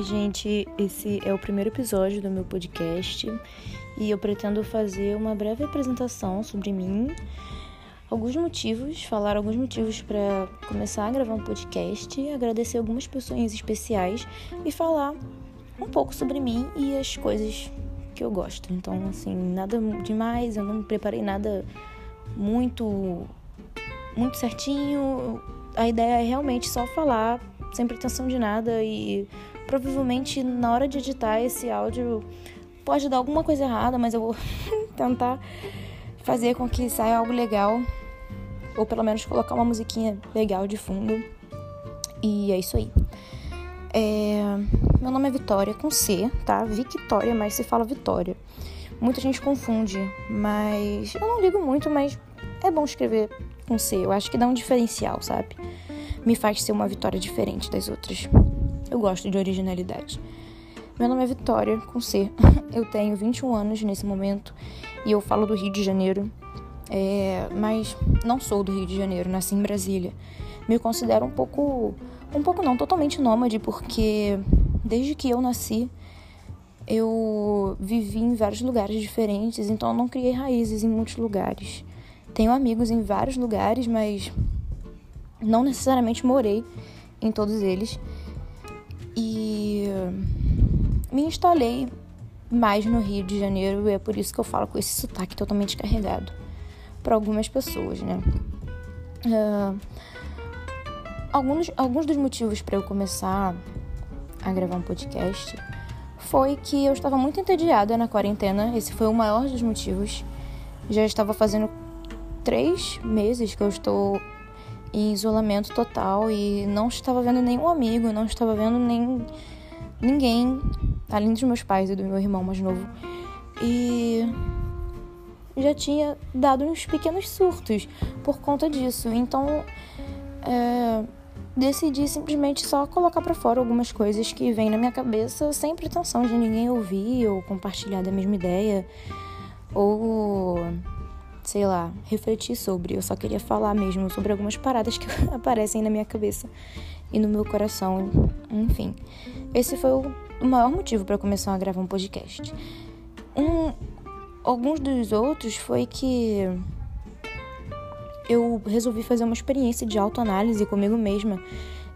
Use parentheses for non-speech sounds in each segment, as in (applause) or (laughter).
Oi, gente. Esse é o primeiro episódio do meu podcast e eu pretendo fazer uma breve apresentação sobre mim, alguns motivos, falar alguns motivos para começar a gravar um podcast, agradecer algumas pessoas especiais e falar um pouco sobre mim e as coisas que eu gosto. Então, assim, nada demais, eu não preparei nada muito muito certinho. A ideia é realmente só falar sem pretensão de nada e provavelmente na hora de editar esse áudio pode dar alguma coisa errada, mas eu vou (laughs) tentar fazer com que saia algo legal ou pelo menos colocar uma musiquinha legal de fundo. E é isso aí. É... Meu nome é Vitória com C, tá? Victoria, mas se fala Vitória. Muita gente confunde, mas eu não ligo muito, mas é bom escrever com C. Eu acho que dá um diferencial, sabe? Me faz ser uma Vitória diferente das outras. Eu gosto de originalidade. Meu nome é Vitória, com C. (laughs) Eu tenho 21 anos nesse momento e eu falo do Rio de Janeiro. É, mas não sou do Rio de Janeiro, nasci em Brasília. Me considero um pouco. Um pouco não, totalmente nômade, porque desde que eu nasci eu vivi em vários lugares diferentes, então eu não criei raízes em muitos lugares. Tenho amigos em vários lugares, mas não necessariamente morei em todos eles. E me instalei mais no Rio de Janeiro e é por isso que eu falo com esse sotaque totalmente carregado para algumas pessoas, né? Uh, alguns, alguns dos motivos para eu começar a gravar um podcast foi que eu estava muito entediada na quarentena. Esse foi o maior dos motivos. Já estava fazendo três meses que eu estou em isolamento total e não estava vendo nenhum amigo, não estava vendo nem ninguém, além dos meus pais e do meu irmão mais novo. E já tinha dado uns pequenos surtos por conta disso. Então, é, decidi simplesmente só colocar para fora algumas coisas que vêm na minha cabeça sem pretensão de ninguém ouvir ou compartilhar da mesma ideia ou sei lá, refletir sobre. Eu só queria falar mesmo sobre algumas paradas que (laughs) aparecem na minha cabeça e no meu coração. Enfim, esse foi o maior motivo para começar a gravar um podcast. Um, alguns dos outros foi que eu resolvi fazer uma experiência de autoanálise comigo mesma.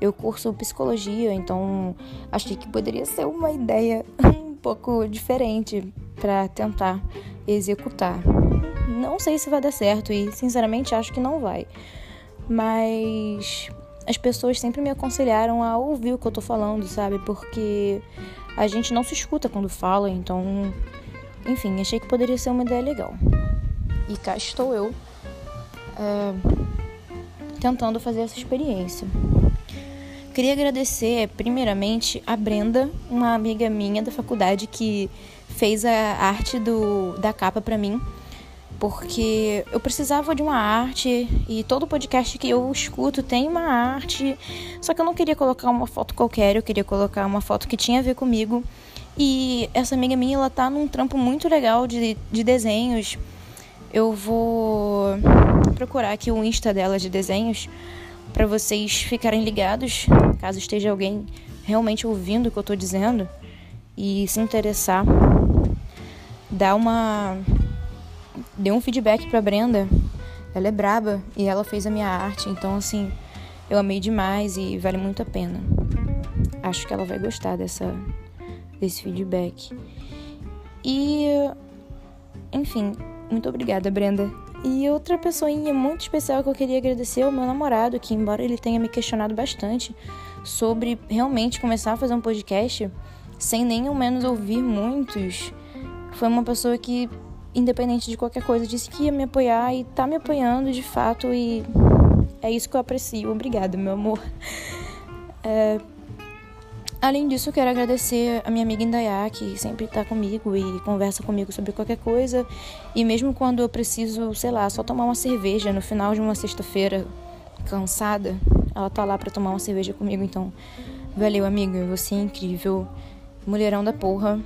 Eu curso psicologia, então achei que poderia ser uma ideia (laughs) um pouco diferente para tentar executar. Não sei se vai dar certo e, sinceramente, acho que não vai. Mas as pessoas sempre me aconselharam a ouvir o que eu tô falando, sabe? Porque a gente não se escuta quando fala, então. Enfim, achei que poderia ser uma ideia legal. E cá estou eu é, tentando fazer essa experiência. Queria agradecer, primeiramente, a Brenda, uma amiga minha da faculdade que fez a arte do, da capa para mim porque eu precisava de uma arte e todo podcast que eu escuto tem uma arte, só que eu não queria colocar uma foto qualquer, eu queria colocar uma foto que tinha a ver comigo. E essa amiga minha, ela tá num trampo muito legal de, de desenhos. Eu vou procurar aqui o Insta dela de desenhos para vocês ficarem ligados, caso esteja alguém realmente ouvindo o que eu tô dizendo e se interessar. Dá uma deu um feedback pra Brenda. Ela é braba e ela fez a minha arte, então assim, eu amei demais e vale muito a pena. Acho que ela vai gostar dessa desse feedback. E enfim, muito obrigada, Brenda. E outra pessoinha muito especial que eu queria agradecer é o meu namorado, que embora ele tenha me questionado bastante sobre realmente começar a fazer um podcast sem nem ao menos ouvir muitos, foi uma pessoa que independente de qualquer coisa, disse que ia me apoiar e tá me apoiando de fato e é isso que eu aprecio. Obrigada, meu amor. (laughs) É... Além disso, eu quero agradecer a minha amiga Indaiá, que sempre tá comigo e conversa comigo sobre qualquer coisa. E mesmo quando eu preciso, sei lá, só tomar uma cerveja no final de uma sexta-feira cansada, ela tá lá para tomar uma cerveja comigo. Então, valeu, amiga, você é incrível. Mulherão da porra.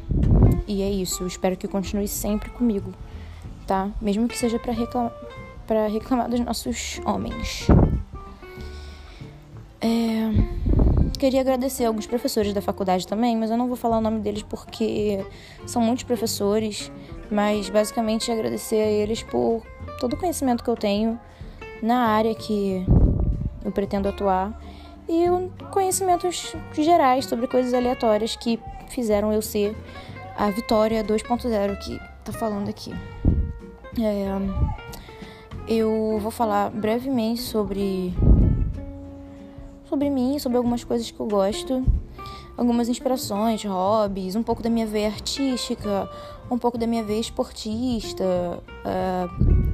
E é isso, eu espero que continue sempre comigo, tá? Mesmo que seja para reclamar, reclamar dos nossos homens. É... queria agradecer alguns professores da faculdade também, mas eu não vou falar o nome deles porque são muitos professores, mas basicamente agradecer a eles por todo o conhecimento que eu tenho na área que eu pretendo atuar e conhecimentos gerais sobre coisas aleatórias que fizeram eu ser a Vitória 2.0 que tá falando aqui. É, eu vou falar brevemente sobre sobre mim, sobre algumas coisas que eu gosto, algumas inspirações, hobbies, um pouco da minha veia artística, um pouco da minha veia esportista, uh,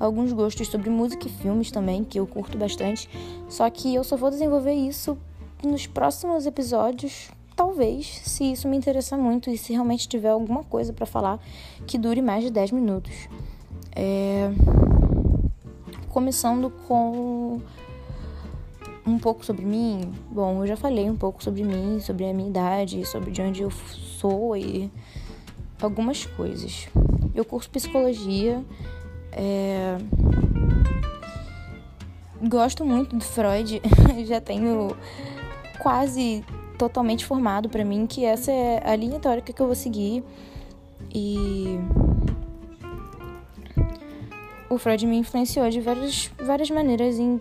alguns gostos sobre música e filmes também, que eu curto bastante. Só que eu só vou desenvolver isso nos próximos episódios, talvez, se isso me interessar muito e se realmente tiver alguma coisa para falar que dure mais de 10 minutos. É... Começando com um pouco sobre mim. Bom, eu já falei um pouco sobre mim, sobre a minha idade, sobre de onde eu sou e algumas coisas. Eu curso psicologia. É... Gosto muito do Freud, (laughs) já tenho quase totalmente formado para mim que essa é a linha teórica que eu vou seguir. E o Freud me influenciou de várias, várias maneiras em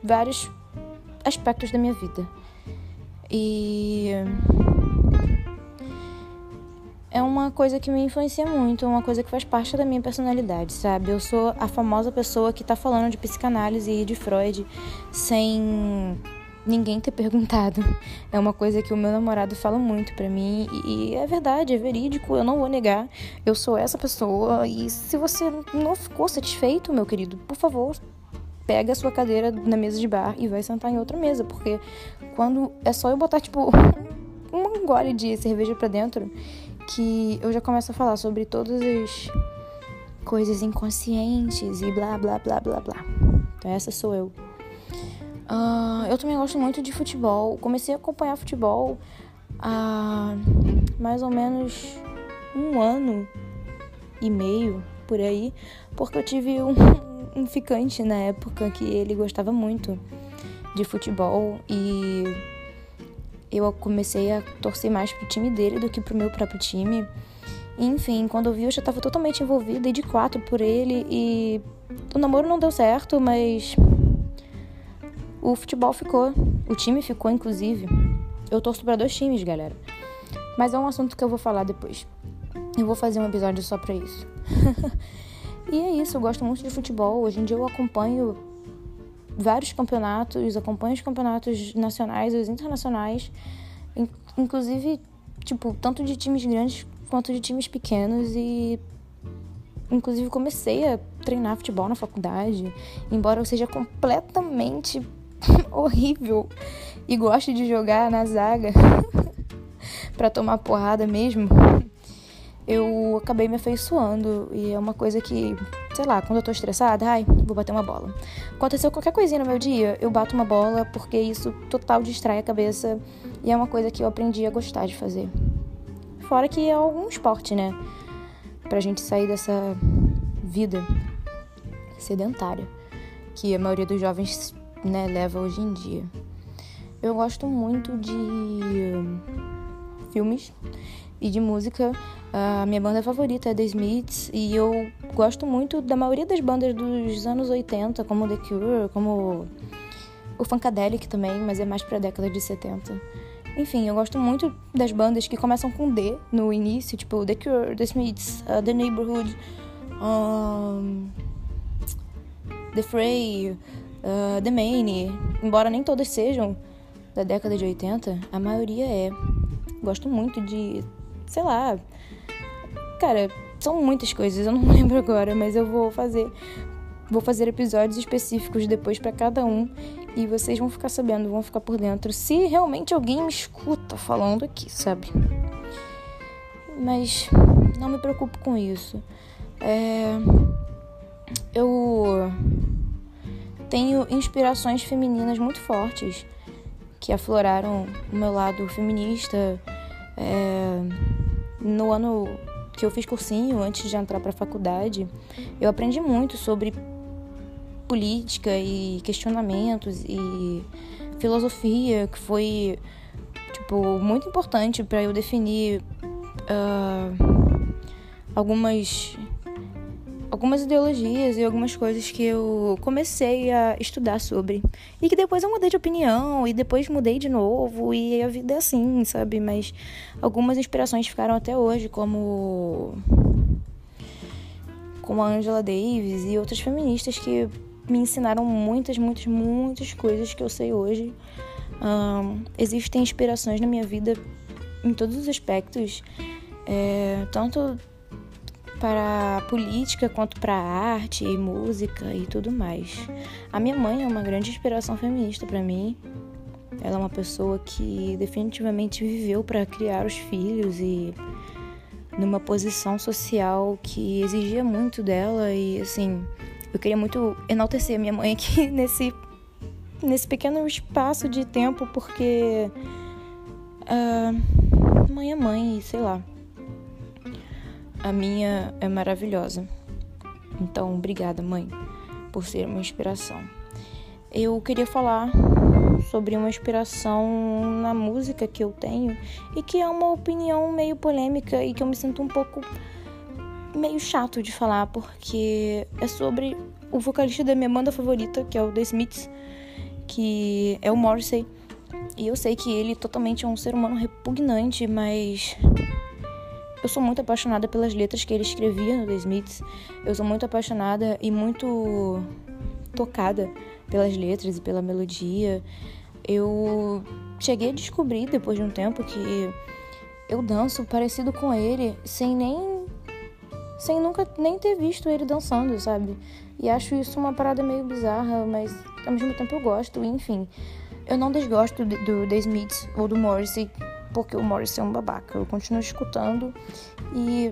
vários aspectos da minha vida. E é uma coisa que me influencia muito, uma coisa que faz parte da minha personalidade, sabe? Eu sou a famosa pessoa que tá falando de psicanálise e de Freud sem ninguém ter perguntado. É uma coisa que o meu namorado fala muito para mim e é verdade, é verídico, eu não vou negar. Eu sou essa pessoa e se você não ficou satisfeito, meu querido, por favor, pega a sua cadeira na mesa de bar e vai sentar em outra mesa, porque quando é só eu botar tipo (laughs) um gole de cerveja para dentro que eu já começo a falar sobre todas as coisas inconscientes e blá blá blá blá blá. Então essa sou eu. Uh, eu também gosto muito de futebol. Comecei a acompanhar futebol há mais ou menos um ano e meio por aí, porque eu tive um, (laughs) um ficante na época que ele gostava muito de futebol e eu comecei a torcer mais pro time dele do que pro meu próprio time. Enfim, quando eu vi, eu já estava totalmente envolvida e de quatro por ele e o namoro não deu certo, mas o futebol ficou, o time ficou inclusive. Eu torço para dois times, galera. Mas é um assunto que eu vou falar depois. Eu vou fazer um episódio só para isso. (laughs) E é isso, eu gosto muito de futebol. Hoje em dia eu acompanho vários campeonatos, acompanho os campeonatos nacionais os internacionais, inclusive, tipo, tanto de times grandes quanto de times pequenos e inclusive comecei a treinar futebol na faculdade, embora eu seja completamente (laughs) horrível e goste de jogar na zaga (laughs) para tomar porrada mesmo eu acabei me afeiçoando. E é uma coisa que, sei lá, quando eu tô estressada, ai, vou bater uma bola. Aconteceu qualquer coisinha no meu dia, eu bato uma bola porque isso total distrai a cabeça e é uma coisa que eu aprendi a gostar de fazer. Fora que é algum esporte, né? Pra gente sair dessa vida sedentária que a maioria dos jovens né, leva hoje em dia. Eu gosto muito de filmes e de música. A minha banda favorita é The Smiths e eu gosto muito da maioria das bandas dos anos 80, como The Cure, como o Funkadelic também, mas é mais pra década de 70. Enfim, eu gosto muito das bandas que começam com D no início, tipo The Cure, The Smiths, uh, The Neighborhood, um, The Fray, uh, The Maine. Embora nem todas sejam da década de 80, a maioria é. Gosto muito de sei lá. Cara, são muitas coisas, eu não (laughs) lembro agora, mas eu vou fazer vou fazer episódios específicos depois para cada um e vocês vão ficar sabendo, vão ficar por dentro se realmente alguém me escuta falando aqui, sabe? Mas não me preocupo com isso. É... Eu tenho inspirações femininas muito fortes que afloraram o meu lado feminista. É no ano que eu fiz cursinho, antes de entrar para a faculdade, eu aprendi muito sobre política e questionamentos e filosofia, que foi tipo muito importante para eu definir uh, algumas algumas ideologias e algumas coisas que eu comecei a estudar sobre. E que depois eu mudei de opinião, e depois mudei de novo, e a vida é assim, sabe? Mas algumas inspirações ficaram até hoje, como. como a Angela Davis e outras feministas que me ensinaram muitas, muitas, muitas coisas que eu sei hoje. Um, existem inspirações na minha vida em todos os aspectos, é, tanto para a política quanto para a arte e música e tudo mais. A minha mãe é uma grande inspiração feminista para mim. Ela é uma pessoa que definitivamente viveu para criar os filhos e numa posição social que exigia muito dela e assim, eu queria muito enaltecer a minha mãe aqui (laughs) nesse nesse pequeno espaço de tempo porque uh, mãe é mãe, sei lá a minha é maravilhosa. Então, obrigada, mãe, por ser uma inspiração. Eu queria falar sobre uma inspiração na música que eu tenho e que é uma opinião meio polêmica e que eu me sinto um pouco meio chato de falar porque é sobre o vocalista da minha banda favorita, que é o The Smiths, que é o Morrissey. E eu sei que ele totalmente é um ser humano repugnante, mas eu sou muito apaixonada pelas letras que ele escrevia no The Smiths. Eu sou muito apaixonada e muito tocada pelas letras e pela melodia. Eu cheguei a descobrir depois de um tempo que eu danço parecido com ele sem nem sem nunca nem ter visto ele dançando, sabe? E acho isso uma parada meio bizarra, mas ao mesmo tempo eu gosto, enfim. Eu não desgosto do The Smiths ou do Morrissey porque o Morris é um babaca. Eu continuo escutando e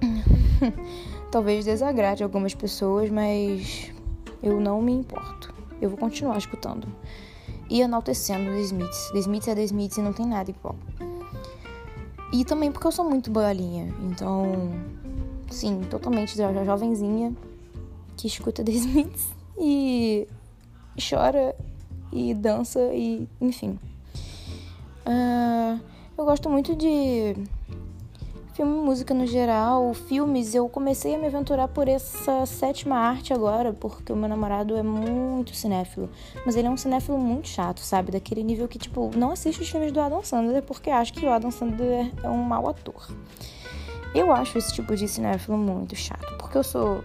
(laughs) talvez desagrade algumas pessoas, mas eu não me importo. Eu vou continuar escutando e enaltecendo The Smiths. The Smiths é The Smiths e não tem nada igual. E também porque eu sou muito boiolinha, então, sim, totalmente jo jovenzinha que escuta (laughs) The Smiths e chora e dança e enfim. Uh, eu gosto muito de filme e música no geral. Filmes, eu comecei a me aventurar por essa sétima arte agora, porque o meu namorado é muito cinéfilo. Mas ele é um cinéfilo muito chato, sabe? Daquele nível que, tipo, não assiste os filmes do Adam Sandler porque acha que o Adam Sandler é um mau ator. Eu acho esse tipo de cinéfilo muito chato, porque eu sou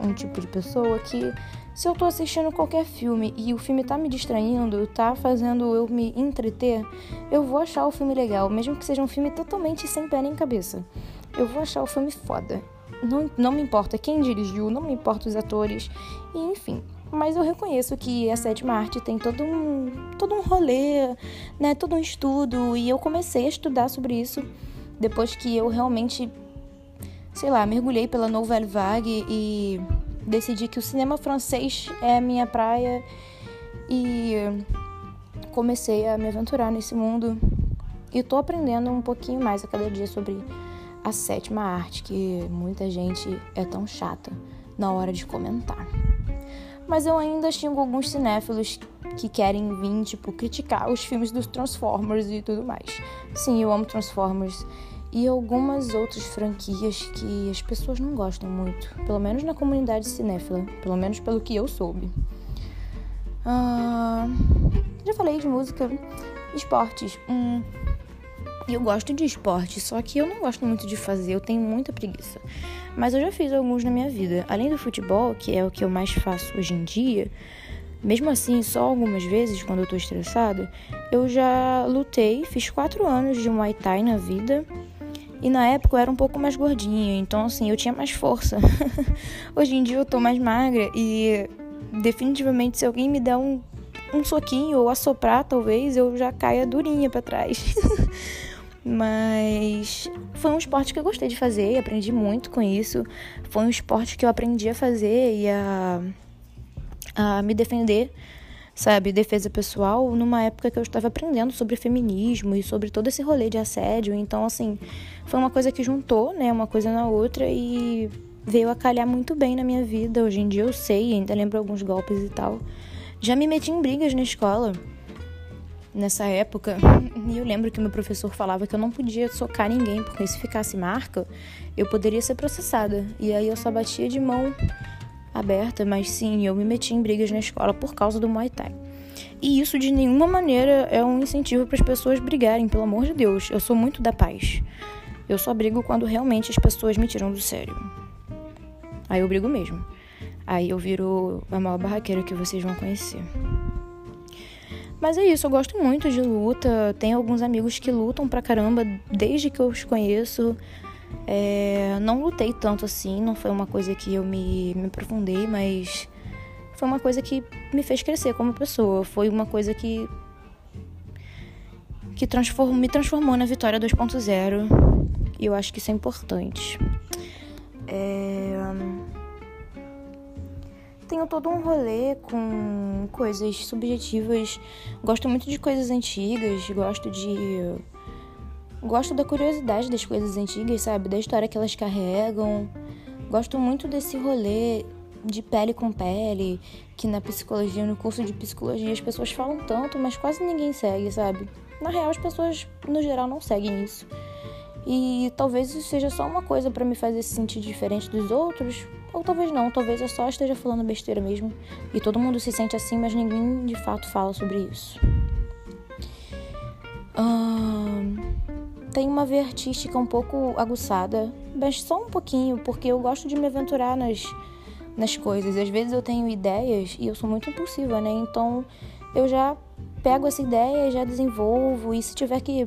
um tipo de pessoa que se eu tô assistindo qualquer filme e o filme tá me distraindo, tá fazendo eu me entreter, eu vou achar o filme legal, mesmo que seja um filme totalmente sem pé nem cabeça. Eu vou achar o filme foda. Não, não me importa quem dirigiu, não me importa os atores, e enfim. Mas eu reconheço que a sétima arte tem todo um, todo um rolê, né, todo um estudo, e eu comecei a estudar sobre isso depois que eu realmente, sei lá, mergulhei pela Nouvelle Vague e decidi que o cinema francês é a minha praia e comecei a me aventurar nesse mundo e tô aprendendo um pouquinho mais a cada dia sobre a sétima arte, que muita gente é tão chata na hora de comentar. Mas eu ainda xingo alguns cinéfilos que querem vir, tipo, criticar os filmes dos Transformers e tudo mais. Sim, eu amo Transformers e algumas outras franquias que as pessoas não gostam muito, pelo menos na comunidade cinéfila, pelo menos pelo que eu soube. Ah, já falei de música, esportes. Hum, eu gosto de esporte, só que eu não gosto muito de fazer, eu tenho muita preguiça. Mas eu já fiz alguns na minha vida. Além do futebol, que é o que eu mais faço hoje em dia, mesmo assim, só algumas vezes, quando eu tô estressada, eu já lutei, fiz quatro anos de Muay Thai na vida e na época eu era um pouco mais gordinha, então assim, eu tinha mais força. (laughs) Hoje em dia eu tô mais magra e definitivamente se alguém me der um, um soquinho ou assoprar, talvez eu já caia durinha para trás. (laughs) Mas foi um esporte que eu gostei de fazer, aprendi muito com isso. Foi um esporte que eu aprendi a fazer e a, a me defender sabe, defesa pessoal, numa época que eu estava aprendendo sobre feminismo e sobre todo esse rolê de assédio. Então, assim, foi uma coisa que juntou, né, uma coisa na outra e veio a calhar muito bem na minha vida. Hoje em dia eu sei, ainda lembro alguns golpes e tal. Já me meti em brigas na escola nessa época. (laughs) E eu lembro que meu professor falava que eu não podia socar ninguém, porque se ficasse marca, eu poderia ser processada. E aí eu só batia de mão aberta, mas sim, eu me meti em brigas na escola por causa do Muay Thai. E isso de nenhuma maneira é um incentivo para as pessoas brigarem, pelo amor de Deus. Eu sou muito da paz. Eu só brigo quando realmente as pessoas me tiram do sério. Aí eu brigo mesmo. Aí eu viro a maior barraqueira que vocês vão conhecer. Mas é isso, eu gosto muito de luta. Tenho alguns amigos que lutam pra caramba desde que eu os conheço. É, não lutei tanto assim, não foi uma coisa que eu me, me aprofundei, mas foi uma coisa que me fez crescer como pessoa. Foi uma coisa que que transform, me transformou na Vitória 2.0 e eu acho que isso é importante. É tenho todo um rolê com coisas subjetivas. Gosto muito de coisas antigas, gosto de. Gosto da curiosidade das coisas antigas, sabe? Da história que elas carregam. Gosto muito desse rolê de pele com pele, que na psicologia, no curso de psicologia, as pessoas falam tanto, mas quase ninguém segue, sabe? Na real, as pessoas, no geral, não seguem isso. E talvez isso seja só uma coisa para me fazer se sentir diferente dos outros, ou talvez não, talvez eu só esteja falando besteira mesmo. E todo mundo se sente assim, mas ninguém de fato fala sobre isso. Tem uma veia artística um pouco aguçada, mas só um pouquinho, porque eu gosto de me aventurar nas, nas coisas. Às vezes eu tenho ideias e eu sou muito impulsiva, né? Então eu já pego essa ideia e já desenvolvo. E se tiver que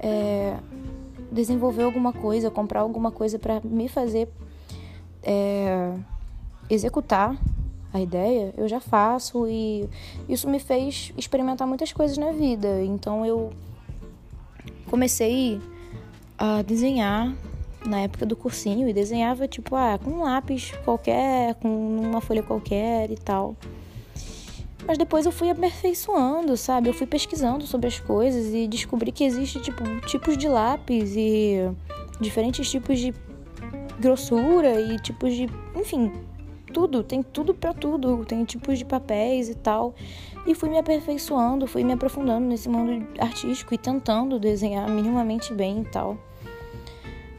é, desenvolver alguma coisa, comprar alguma coisa para me fazer é, executar a ideia, eu já faço e isso me fez experimentar muitas coisas na vida. Então eu comecei a desenhar na época do cursinho e desenhava tipo, ah, com um lápis qualquer, com uma folha qualquer e tal. Mas depois eu fui aperfeiçoando, sabe? Eu fui pesquisando sobre as coisas e descobri que existe tipo tipos de lápis e diferentes tipos de grossura e tipos de, enfim, tudo, tem tudo para tudo, tem tipos de papéis e tal. E fui me aperfeiçoando, fui me aprofundando nesse mundo artístico e tentando desenhar minimamente bem e tal.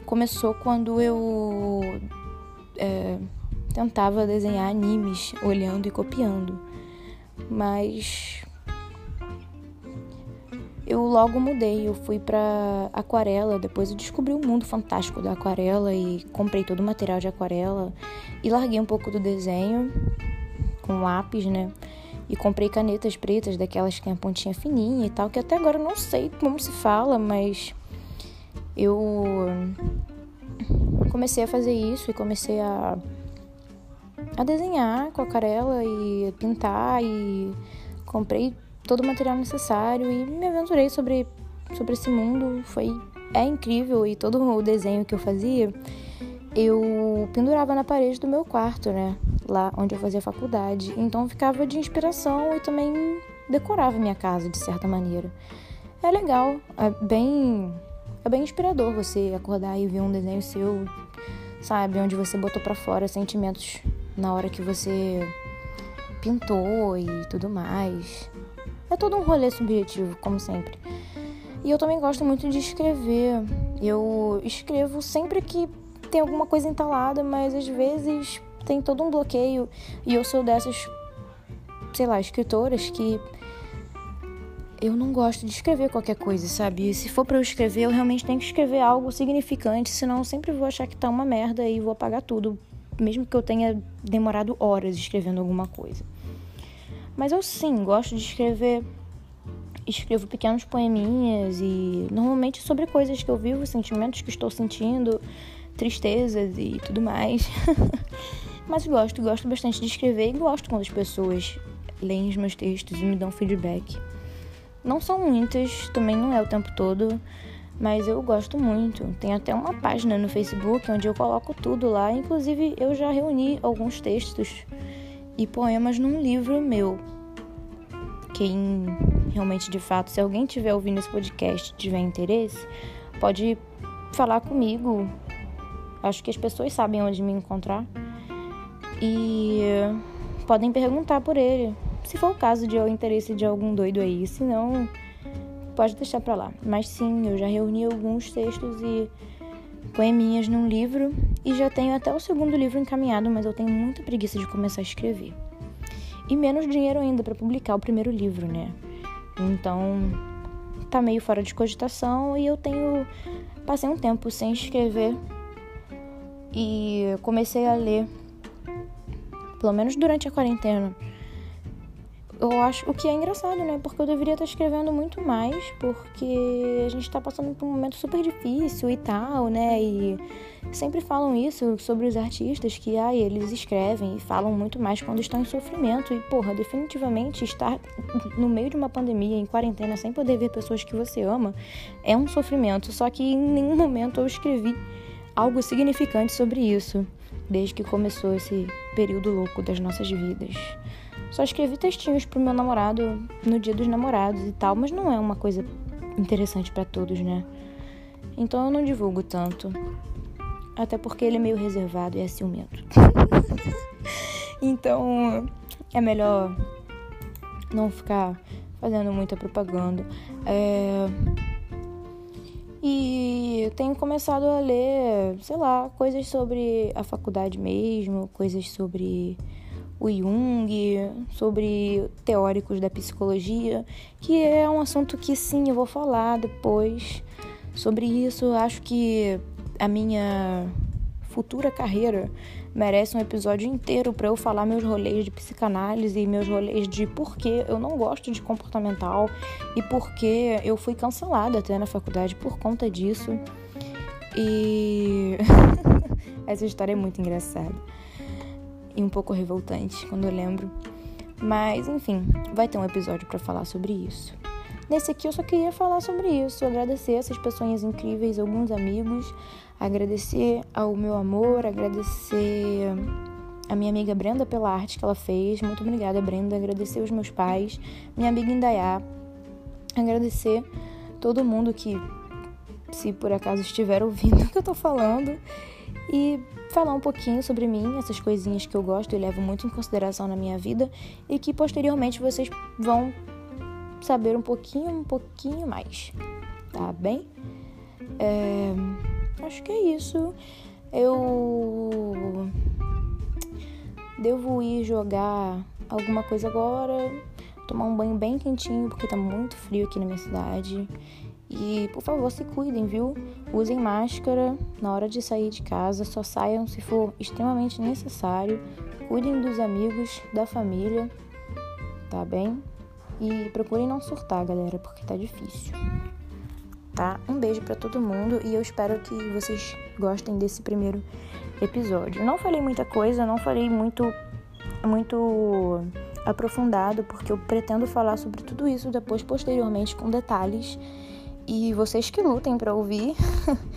Começou quando eu é, tentava desenhar animes olhando e copiando, mas eu logo mudei, eu fui para aquarela, depois eu descobri o mundo fantástico da aquarela e comprei todo o material de aquarela e larguei um pouco do desenho com lápis, né? E comprei canetas pretas, daquelas que tem a pontinha fininha e tal, que até agora eu não sei como se fala, mas eu comecei a fazer isso e comecei a a desenhar com aquarela e pintar e comprei todo o material necessário e me aventurei sobre, sobre esse mundo. Foi é incrível e todo o desenho que eu fazia eu pendurava na parede do meu quarto, né? Lá onde eu fazia faculdade. Então ficava de inspiração e também decorava minha casa de certa maneira. É legal, é bem é bem inspirador você acordar e ver um desenho seu, sabe, onde você botou para fora sentimentos na hora que você pintou e tudo mais. É todo um rolê subjetivo, como sempre. E eu também gosto muito de escrever. Eu escrevo sempre que tem alguma coisa entalada, mas às vezes tem todo um bloqueio. E eu sou dessas, sei lá, escritoras que eu não gosto de escrever qualquer coisa, sabe? E se for para eu escrever, eu realmente tenho que escrever algo significante, senão eu sempre vou achar que tá uma merda e vou apagar tudo, mesmo que eu tenha demorado horas escrevendo alguma coisa. Mas eu sim gosto de escrever. Escrevo pequenos poeminhas e normalmente sobre coisas que eu vivo, sentimentos que estou sentindo, tristezas e tudo mais. (laughs) Mas gosto, gosto bastante de escrever e gosto quando as pessoas leem os meus textos e me dão feedback. Não são muitas, também não é o tempo todo, mas eu gosto muito. Tem até uma página no Facebook onde eu coloco tudo lá, inclusive eu já reuni alguns textos e poemas num livro meu. Quem realmente, de fato, se alguém tiver ouvindo esse podcast tiver interesse, pode falar comigo. Acho que as pessoas sabem onde me encontrar. E podem perguntar por ele, se for o caso de o interesse de algum doido aí, se não, pode deixar pra lá. Mas sim, eu já reuni alguns textos e poeminhas num livro e já tenho até o segundo livro encaminhado, mas eu tenho muita preguiça de começar a escrever. E menos dinheiro ainda para publicar o primeiro livro, né? Então, tá meio fora de cogitação e eu tenho passei um tempo sem escrever e comecei a ler pelo menos durante a quarentena eu acho o que é engraçado, né? Porque eu deveria estar escrevendo muito mais, porque a gente está passando por um momento super difícil e tal, né? E sempre falam isso sobre os artistas que ai, eles escrevem e falam muito mais quando estão em sofrimento. E, porra, definitivamente estar (laughs) no meio de uma pandemia, em quarentena, sem poder ver pessoas que você ama, é um sofrimento. Só que em nenhum momento eu escrevi algo significante sobre isso, desde que começou esse período louco das nossas vidas. Só escrevi textinhos pro meu namorado no dia dos namorados e tal, mas não é uma coisa interessante para todos, né? Então eu não divulgo tanto. Até porque ele é meio reservado e é ciumento. (laughs) então é melhor não ficar fazendo muita propaganda. É... E eu tenho começado a ler, sei lá, coisas sobre a faculdade mesmo, coisas sobre o Jung, sobre teóricos da psicologia, que é um assunto que sim, eu vou falar depois sobre isso. Acho que a minha futura carreira merece um episódio inteiro para eu falar meus rolês de psicanálise e meus rolês de por que eu não gosto de comportamental e por que eu fui cancelada até na faculdade por conta disso. E (laughs) essa história é muito engraçada e um pouco revoltante quando eu lembro. Mas, enfim, vai ter um episódio para falar sobre isso. Nesse aqui eu só queria falar sobre isso, agradecer essas pessoas incríveis, alguns amigos, agradecer ao meu amor, agradecer a minha amiga Brenda pela arte que ela fez. Muito obrigada, Brenda. Agradecer os meus pais, minha amiga Indaiá. Agradecer todo mundo que, se por acaso estiver ouvindo (laughs) o que eu tô falando. E falar um pouquinho sobre mim, essas coisinhas que eu gosto e levo muito em consideração na minha vida e que posteriormente vocês vão saber um pouquinho, um pouquinho mais, tá bem? É, acho que é isso. Eu devo ir jogar alguma coisa agora, tomar um banho bem quentinho porque tá muito frio aqui na minha cidade. E por favor, se cuidem, viu? Usem máscara na hora de sair de casa, só saiam se for extremamente necessário. Cuidem dos amigos, da família, tá bem? E procurem não surtar, galera, porque tá difícil. Tá? Um beijo para todo mundo e eu espero que vocês gostem desse primeiro episódio. Não falei muita coisa, não falei muito muito aprofundado, porque eu pretendo falar sobre tudo isso depois posteriormente com detalhes e vocês que lutem para ouvir.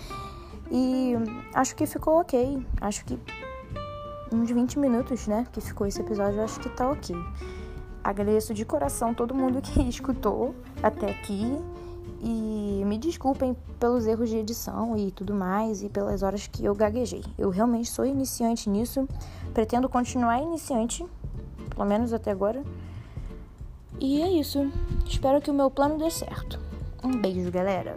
(laughs) e acho que ficou ok. Acho que uns 20 minutos, né, que ficou esse episódio, acho que tá ok. Agradeço de coração todo mundo que (laughs) escutou até aqui. E me desculpem pelos erros de edição e tudo mais, e pelas horas que eu gaguejei. Eu realmente sou iniciante nisso, pretendo continuar iniciante, pelo menos até agora. E é isso. Espero que o meu plano dê certo. Um beijo, galera!